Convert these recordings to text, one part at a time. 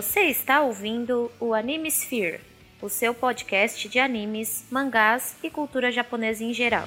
Você está ouvindo o Anime Sphere, o seu podcast de animes, mangás e cultura japonesa em geral.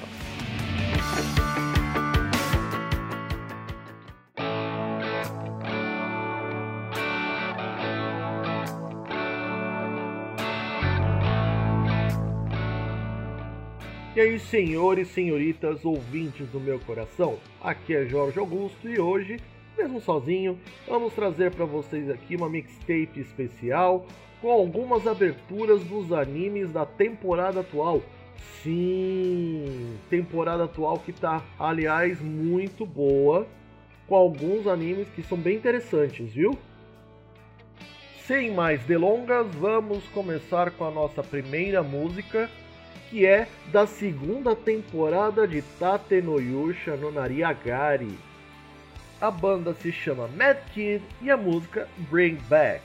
E aí, senhores senhoritas, ouvintes do meu coração, aqui é Jorge Augusto e hoje, mesmo sozinho, vamos trazer para vocês aqui uma mixtape especial com algumas aberturas dos animes da temporada atual. Sim, temporada atual que tá, aliás, muito boa, com alguns animes que são bem interessantes, viu? Sem mais delongas, vamos começar com a nossa primeira música que é da segunda temporada de Tate no Yusha no Nariagari. A banda se chama Mad Kid e a música Bring Back.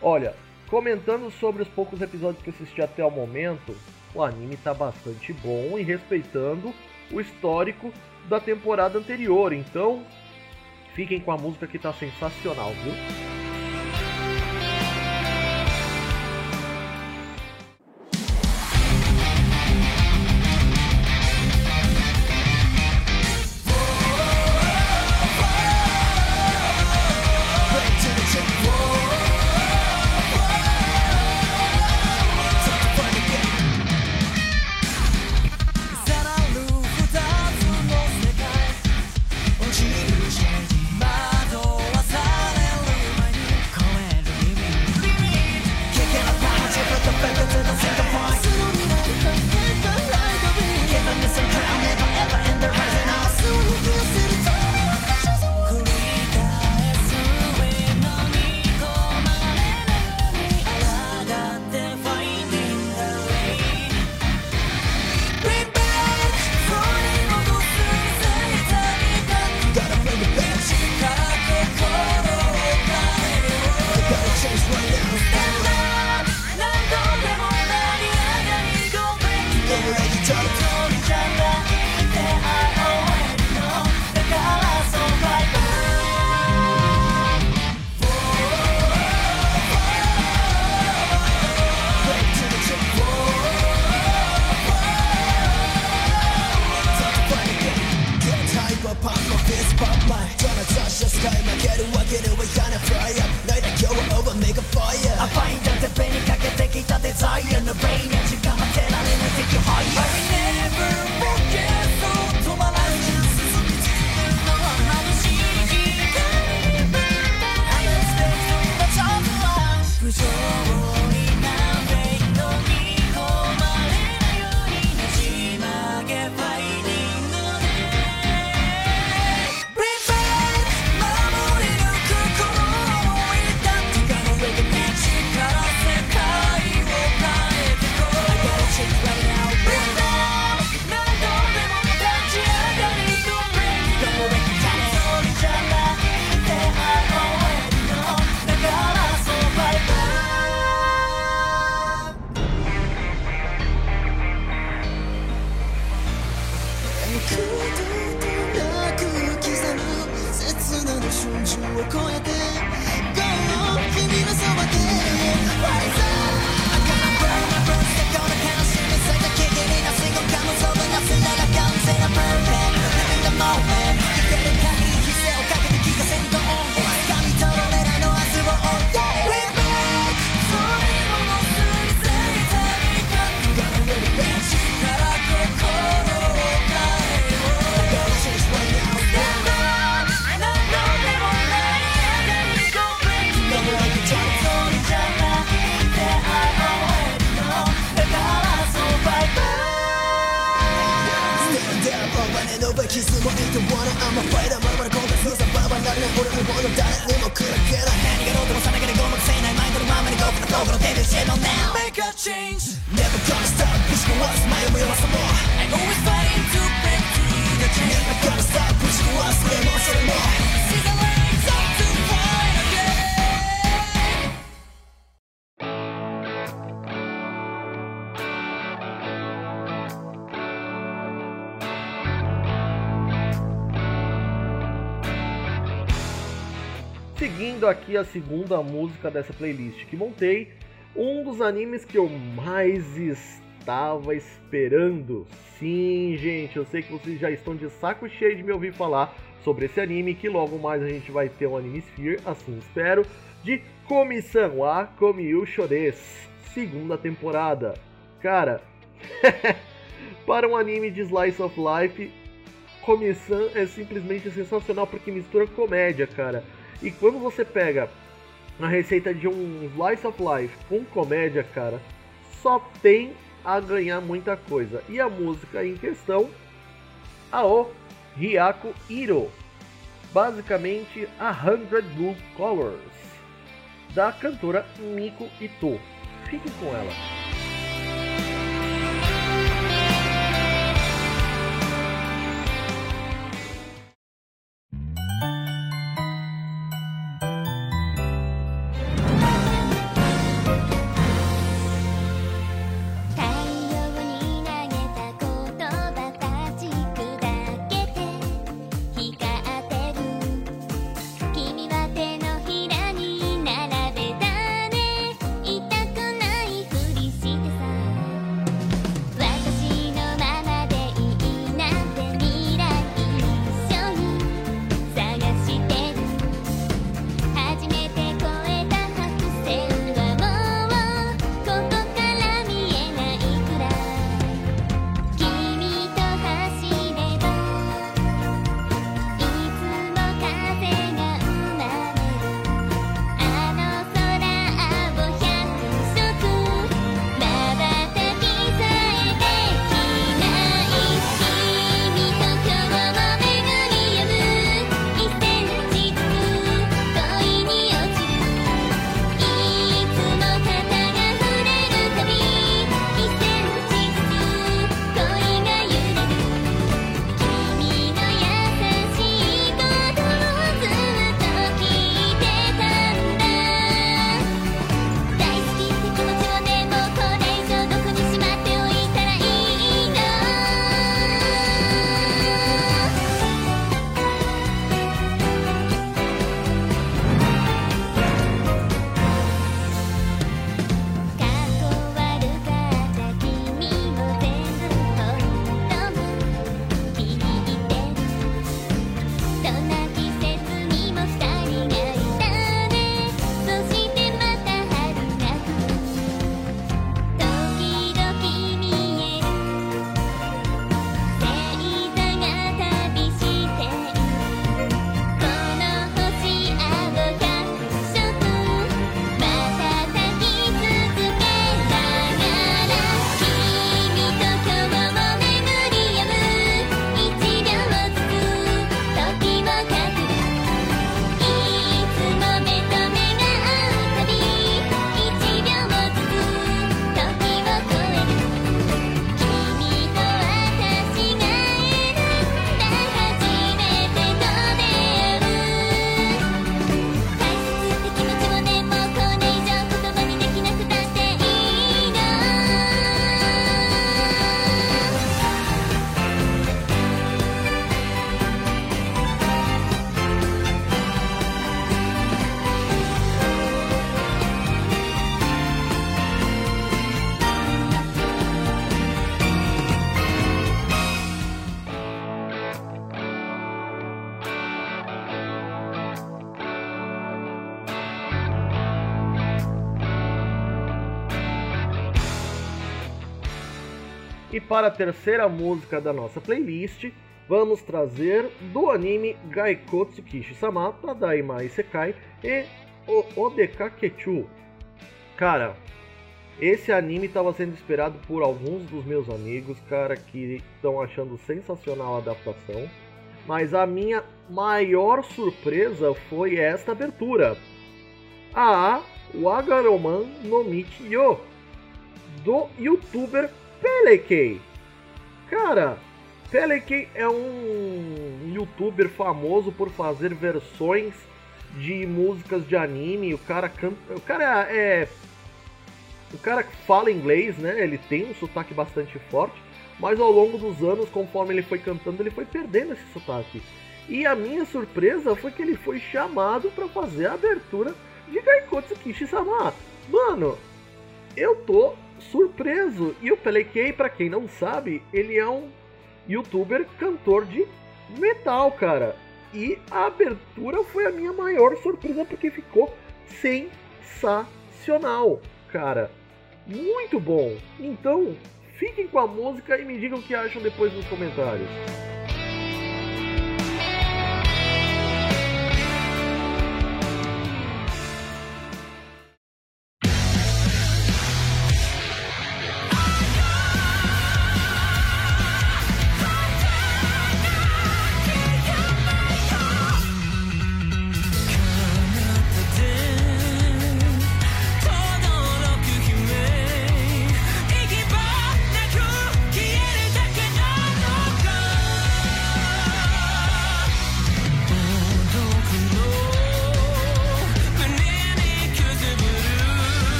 Olha, comentando sobre os poucos episódios que assisti até o momento, o anime tá bastante bom e respeitando o histórico da temporada anterior, então fiquem com a música que tá sensacional, viu? 俺にもの誰にも暗くない何がどうでもさながらごまかせないマインドのままに僕の心出るしの now Make a change. Never gonna stop 意識は前を読まさも I'm always fighting to break through the chain? Never gonna stop 意識はそれもそれも Seguindo aqui a segunda música dessa playlist que montei, um dos animes que eu mais estava esperando. Sim, gente, eu sei que vocês já estão de saco cheio de me ouvir falar sobre esse anime, que logo mais a gente vai ter um Anime Sphere, assim espero, de Comissão a Komiu Shores, segunda temporada. Cara, para um anime de Slice of Life, Comissão é simplesmente sensacional porque mistura comédia, cara. E quando você pega a receita de um Slice of Life com comédia, cara, só tem a ganhar muita coisa. E a música em questão, Ao Ryako Hiro, basicamente a Hundred Blue Colors, da cantora Miko Ito. Fique com ela. Para a terceira música da nossa playlist, vamos trazer do anime Gaikotsu Kishi-sama, Tadaima Isekai e o Odeka Kechu. Cara, esse anime estava sendo esperado por alguns dos meus amigos, cara, que estão achando sensacional a adaptação. Mas a minha maior surpresa foi esta abertura. A Wagaroman no Michiyo, do youtuber Pelekei. Cara, Pelekei é um youtuber famoso por fazer versões de músicas de anime. O cara canta. O cara é. O cara fala inglês, né? Ele tem um sotaque bastante forte. Mas ao longo dos anos, conforme ele foi cantando, ele foi perdendo esse sotaque. E a minha surpresa foi que ele foi chamado para fazer a abertura de Gaikotsu Kishi-sama. Mano, eu tô surpreso. E o Pelekei, para quem não sabe, ele é um youtuber cantor de metal, cara. E a abertura foi a minha maior surpresa porque ficou sensacional, cara. Muito bom. Então, fiquem com a música e me digam o que acham depois nos comentários.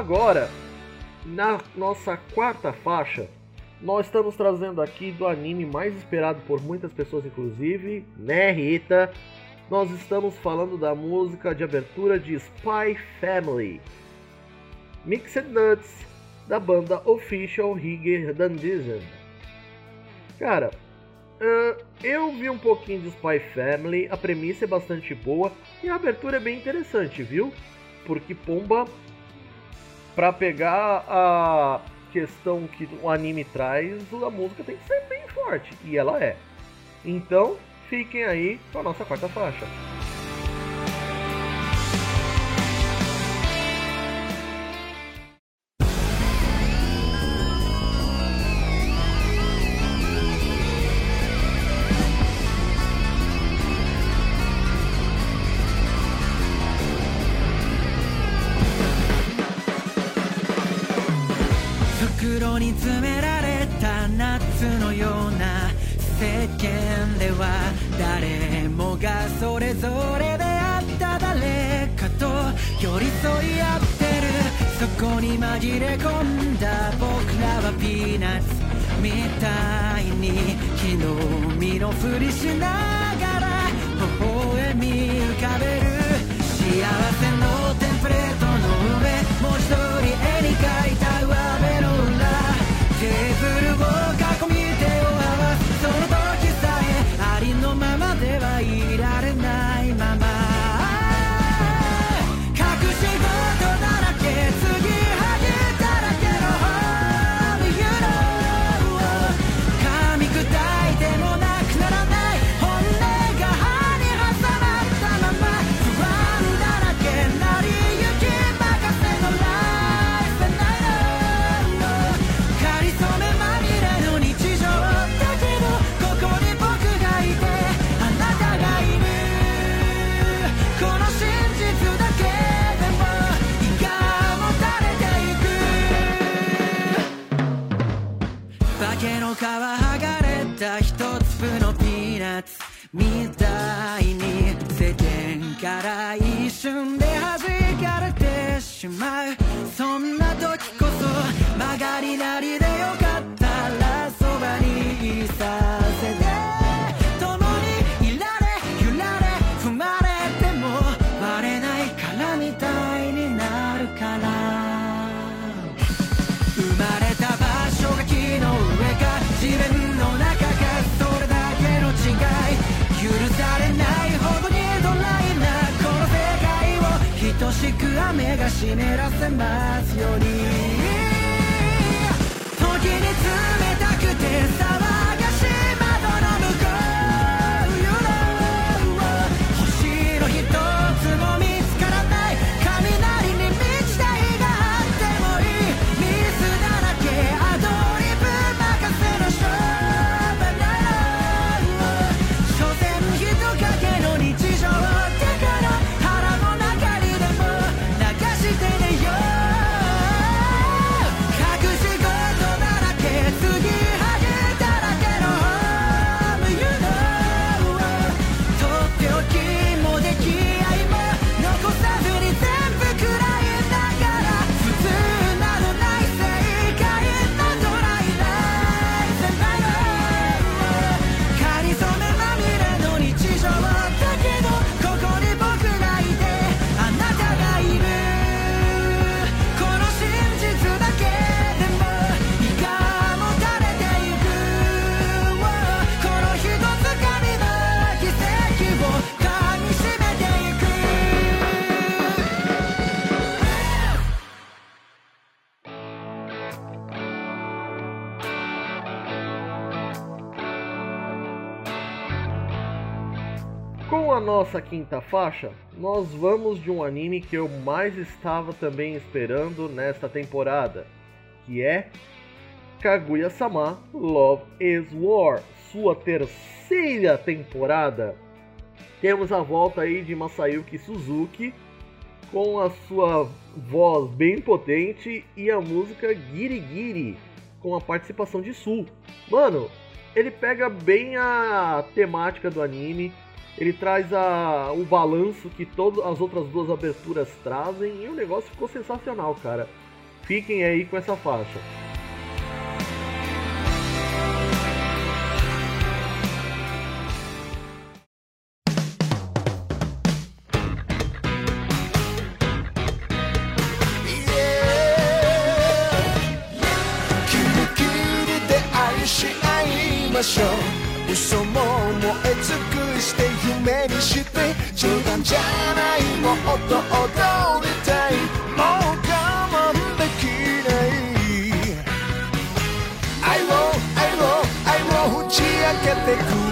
Agora, na nossa quarta faixa, nós estamos trazendo aqui do anime mais esperado por muitas pessoas, inclusive, né, Rita? Nós estamos falando da música de abertura de Spy Family, Mixed Nuts, da banda Official Higger Dandizen. Cara, eu vi um pouquinho de Spy Family, a premissa é bastante boa e a abertura é bem interessante, viu? Porque Pomba para pegar a questão que o anime traz, a música tem que ser bem forte, e ela é. Então, fiquem aí com a nossa quarta faixa. みたいに日の見のふりしない。いになるから。生まれた場所が木の上か地面の中かそれだけの違い。許されないほどにドライなこの世界を等しく雨が湿らせますように。時に詰め Na nossa quinta faixa, nós vamos de um anime que eu mais estava também esperando nesta temporada, que é Kaguya-sama Love is War, sua terceira temporada. Temos a volta aí de Masayuki Suzuki com a sua voz bem potente e a música Girigiri com a participação de Sul. Mano, ele pega bem a temática do anime, ele traz a, o balanço que todas as outras duas aberturas trazem e o negócio ficou sensacional, cara. Fiquem aí com essa faixa. fait tout.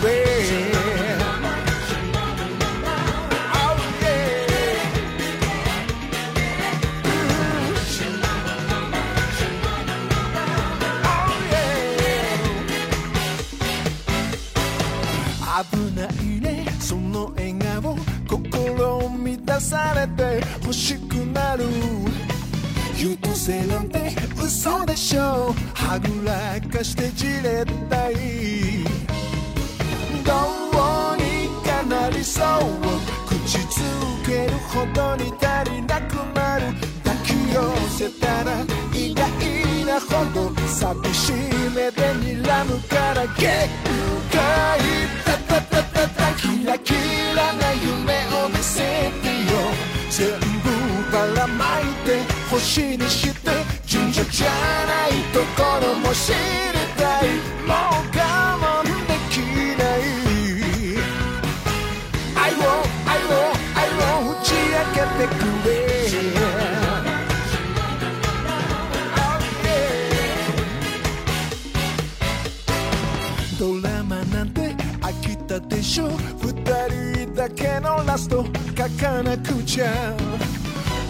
も知りたい。もう我慢できない。愛を愛を愛を打ち明けてくれ。ドラマなんて飽きたでしょ。二人だけのラスト書かなくちゃ。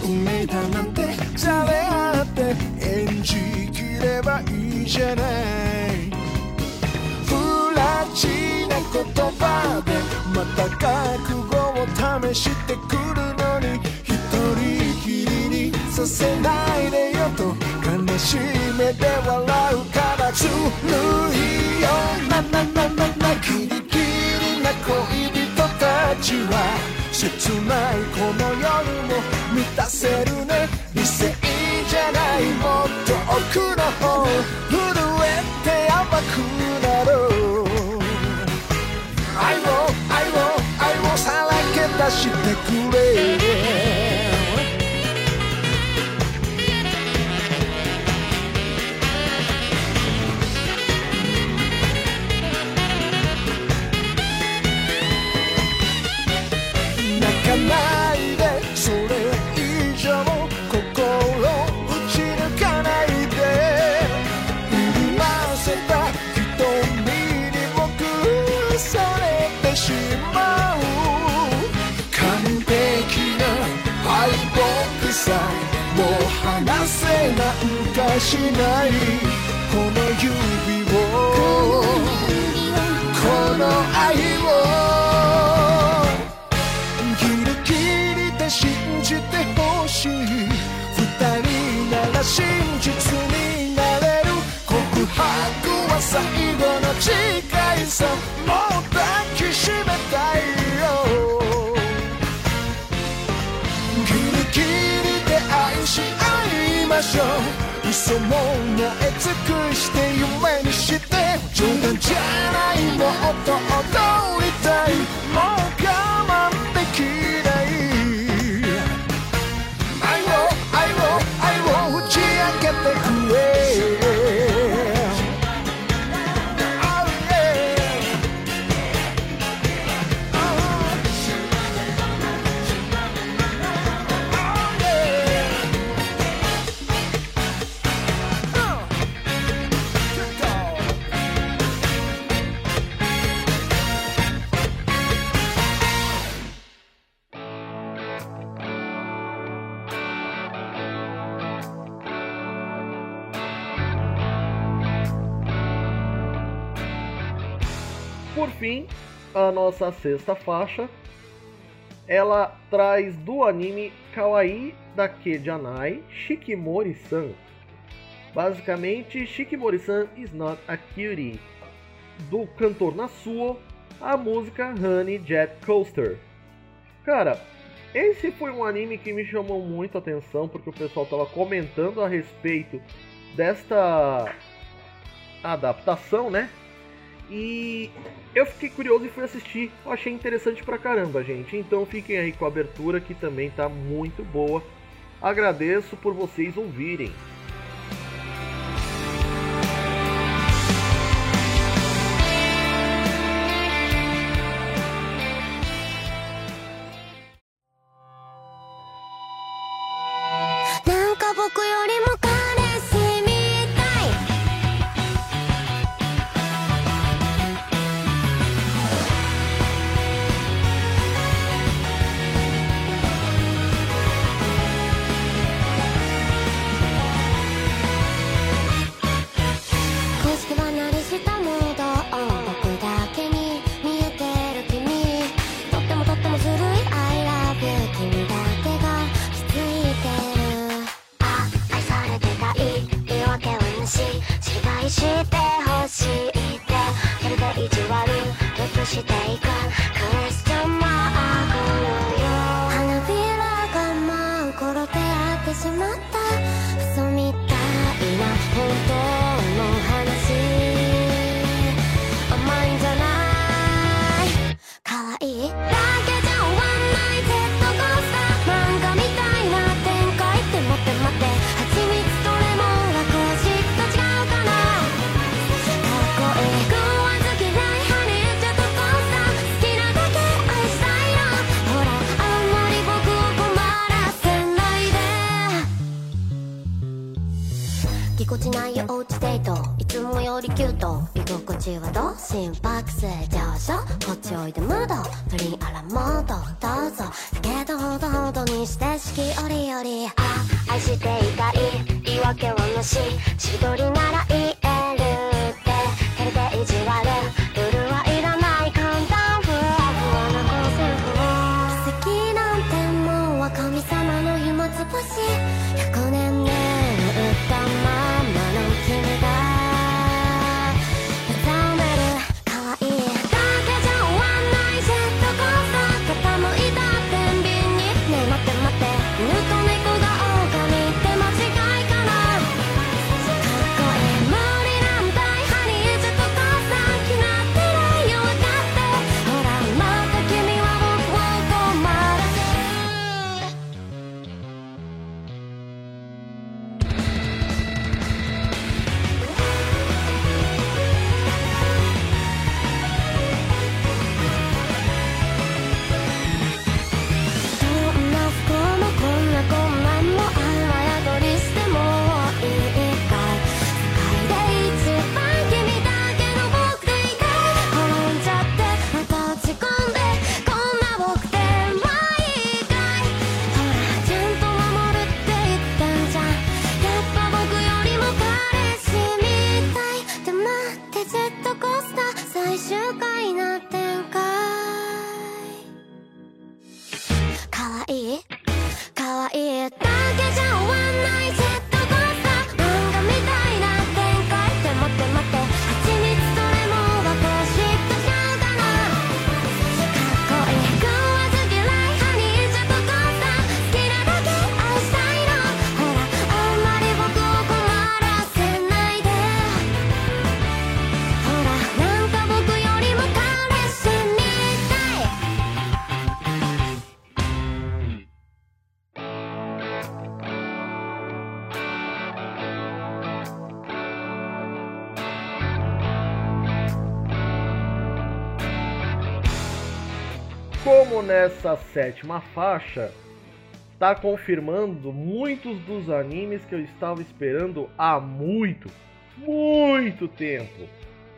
運命だなんてじゃれ合って演じきればいい。じゃない。不らちな言葉でまた覚悟を試してくるのに一人きりにさせないでよと悲しい目で笑うからずるいよなななななキリキリな恋人たちは切ないこの夜も満たせるね理性じゃないもっと奥の方なる愛を愛を愛をさらけ出してくれ。しないこの指をこの愛をギリギリで信じてほしい二人なら真実になれる告白は最後の誓いさもう抱きしめたいよギリギリで愛し合いましょう。そも燃え尽くして夢にして冗談じゃないもっと踊りたい。A nossa sexta faixa, ela traz do anime Kawaii Dake Janai Shikimori-san. Basicamente, Shikimori-san is not a cutie. Do cantor Nasuo, a música Honey Jet Coaster. Cara, esse foi um anime que me chamou muito a atenção porque o pessoal estava comentando a respeito desta adaptação, né? E eu fiquei curioso e fui assistir. Eu achei interessante pra caramba, gente. Então fiquem aí com a abertura que também tá muito boa. Agradeço por vocês ouvirem. essa sétima faixa está confirmando muitos dos animes que eu estava esperando há muito, muito tempo.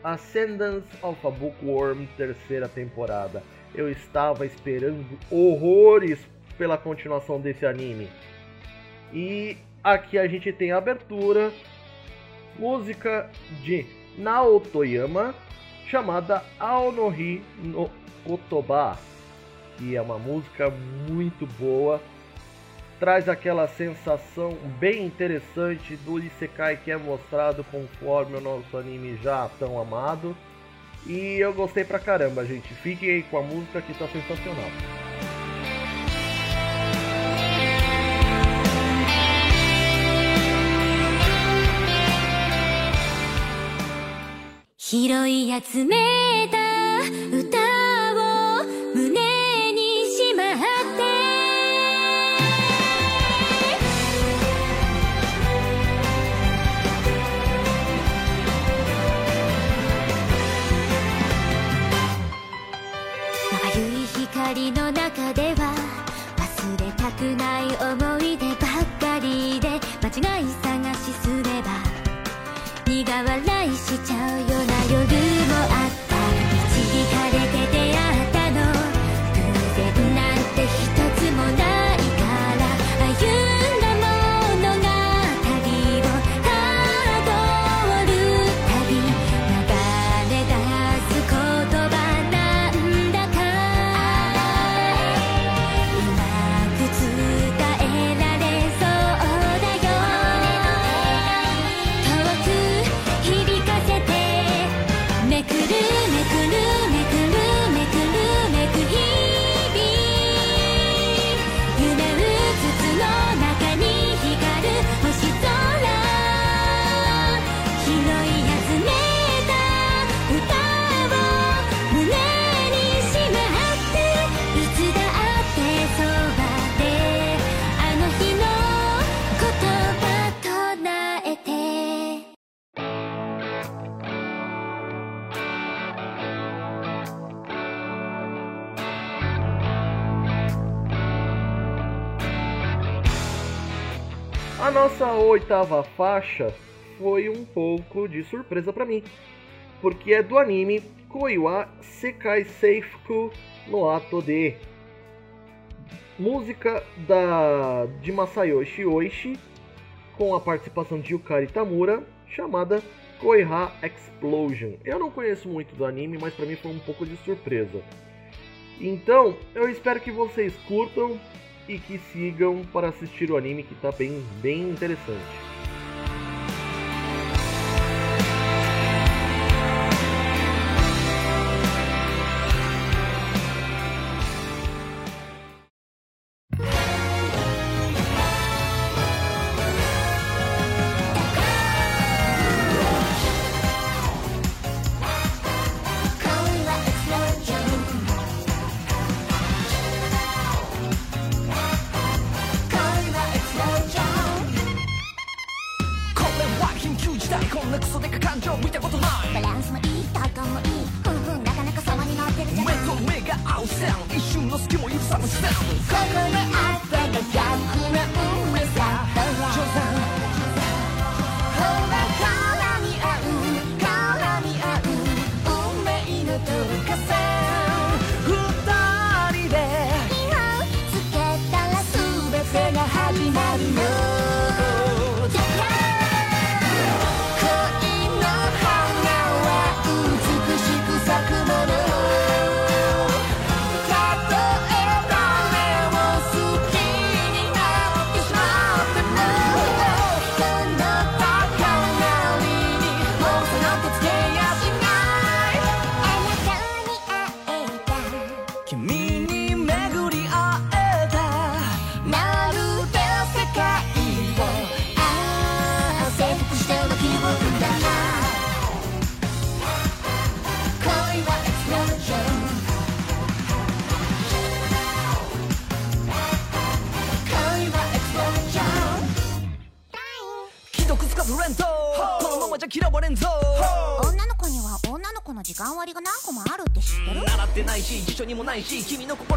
Ascendance of a Bookworm, terceira temporada. Eu estava esperando horrores pela continuação desse anime. E aqui a gente tem a abertura, música de Naotoyama, chamada Aonohi no Kotoba que é uma música muito boa. Traz aquela sensação bem interessante do Isekai que é mostrado conforme o nosso anime já tão amado. E eu gostei pra caramba, gente. Fiquem aí com a música que tá sensacional. Música oitava faixa foi um pouco de surpresa para mim, porque é do anime Koiwa Sekai Seifuku no Ato de música da de Masayoshi Oishi com a participação de Yukari Tamura, chamada Koiha Explosion. Eu não conheço muito do anime, mas para mim foi um pouco de surpresa. Então, eu espero que vocês curtam e que sigam para assistir o anime que está bem, bem interessante. ない君の心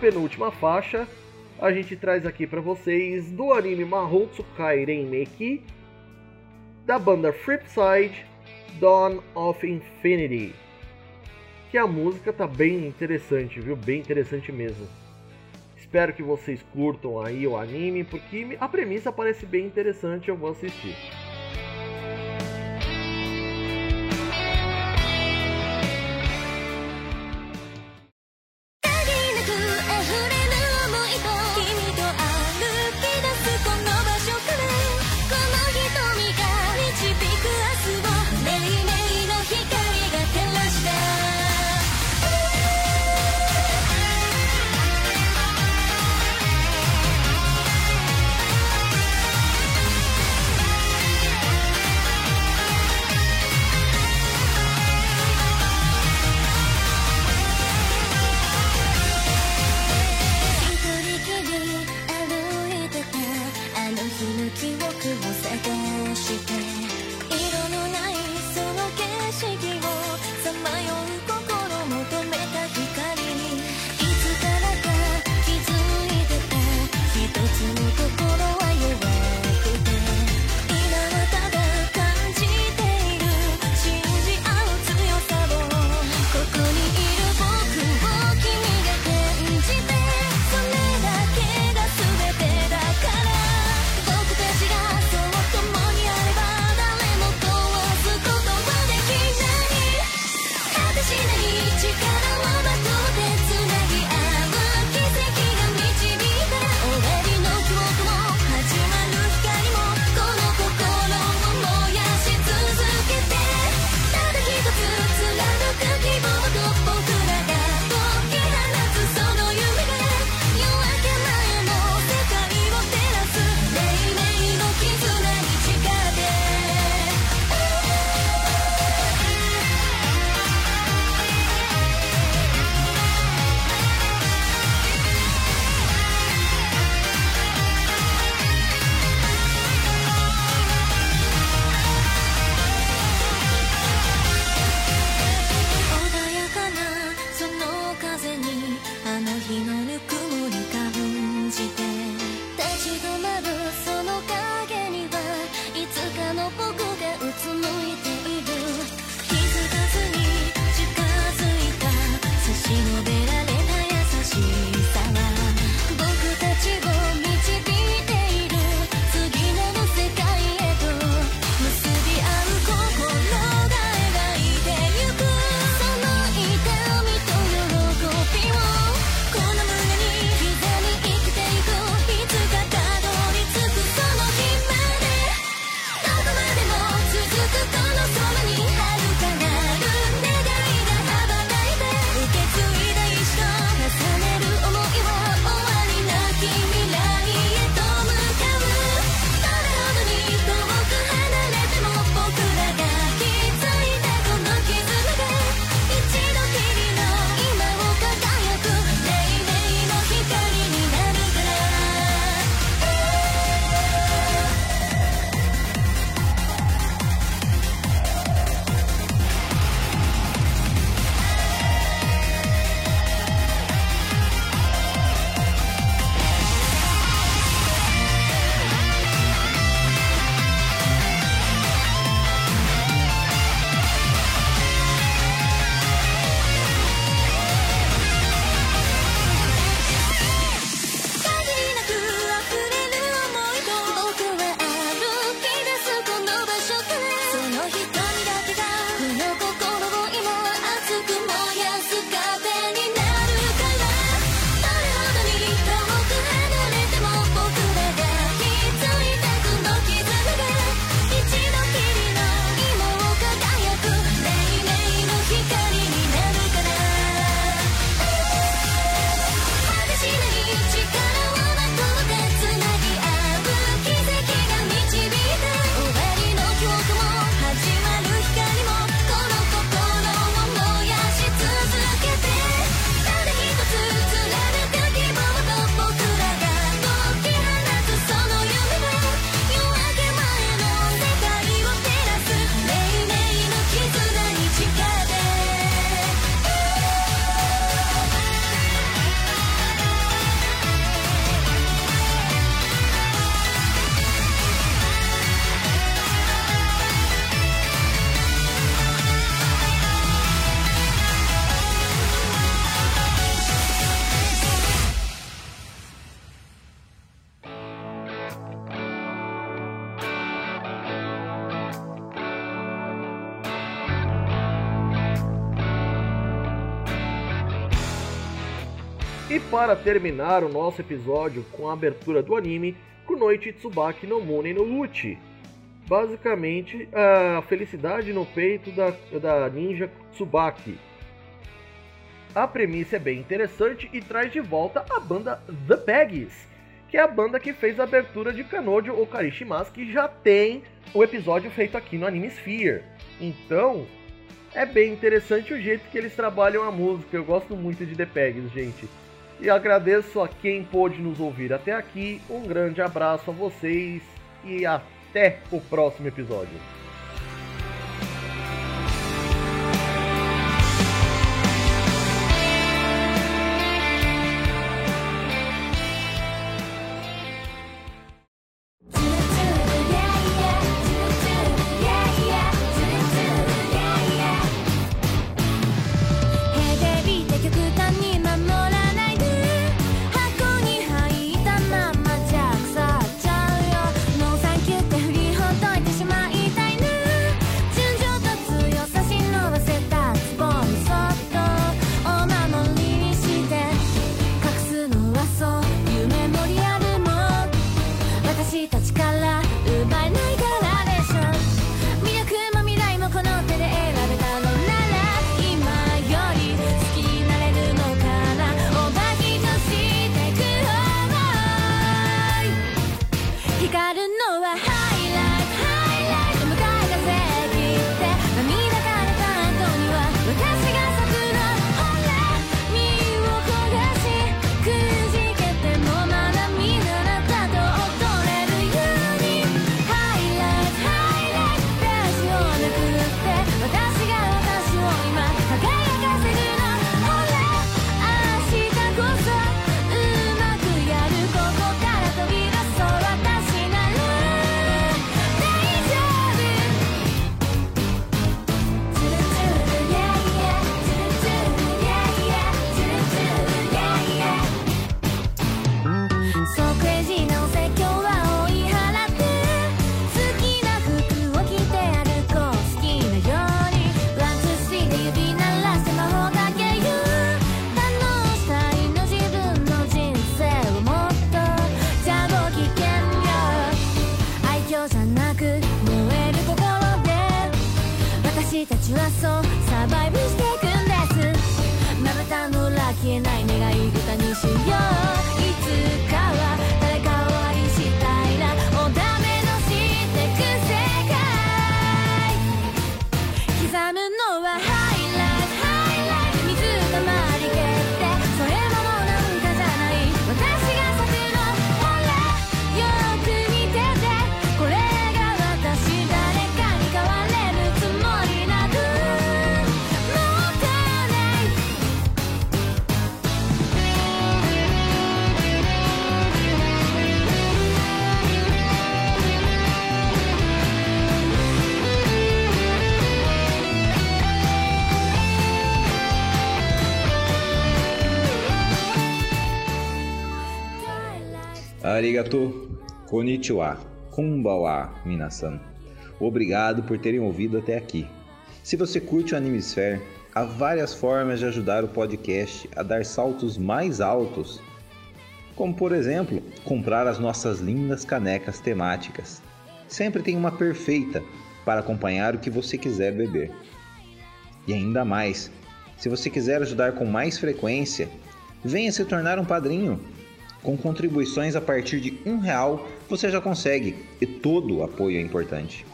penúltima faixa a gente traz aqui para vocês do anime Mahou Tsukai Renmeki da banda Flipside Dawn of Infinity. Que a música tá bem interessante, viu? Bem interessante mesmo. Espero que vocês curtam aí o anime, porque a premissa parece bem interessante, eu vou assistir. Para terminar o nosso episódio com a abertura do anime Kunoichi Tsubaki no Mune no Uchi. Basicamente, a felicidade no peito da, da ninja Tsubaki. A premissa é bem interessante e traz de volta a banda The Peggies, que é a banda que fez a abertura de Kanojo Okarishimasu, que já tem o episódio feito aqui no Anime Sphere. Então, é bem interessante o jeito que eles trabalham a música. Eu gosto muito de The Pegs, gente. E agradeço a quem pôde nos ouvir até aqui. Um grande abraço a vocês e até o próximo episódio. Arigato, konnichiwa, kumbawa, minasan. Obrigado por terem ouvido até aqui. Se você curte o Animesphere, há várias formas de ajudar o podcast a dar saltos mais altos, como por exemplo, comprar as nossas lindas canecas temáticas. Sempre tem uma perfeita para acompanhar o que você quiser beber. E ainda mais, se você quiser ajudar com mais frequência, venha se tornar um padrinho. Com contribuições a partir de um real, você já consegue e todo o apoio é importante.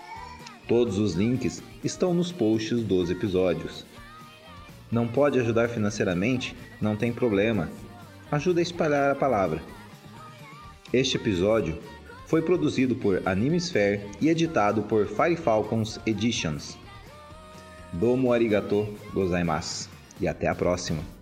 Todos os links estão nos posts dos episódios. Não pode ajudar financeiramente? Não tem problema. Ajuda a espalhar a palavra. Este episódio foi produzido por Animesphere e editado por Fire Falcons Editions. Domo arigato gozaimasu e até a próxima.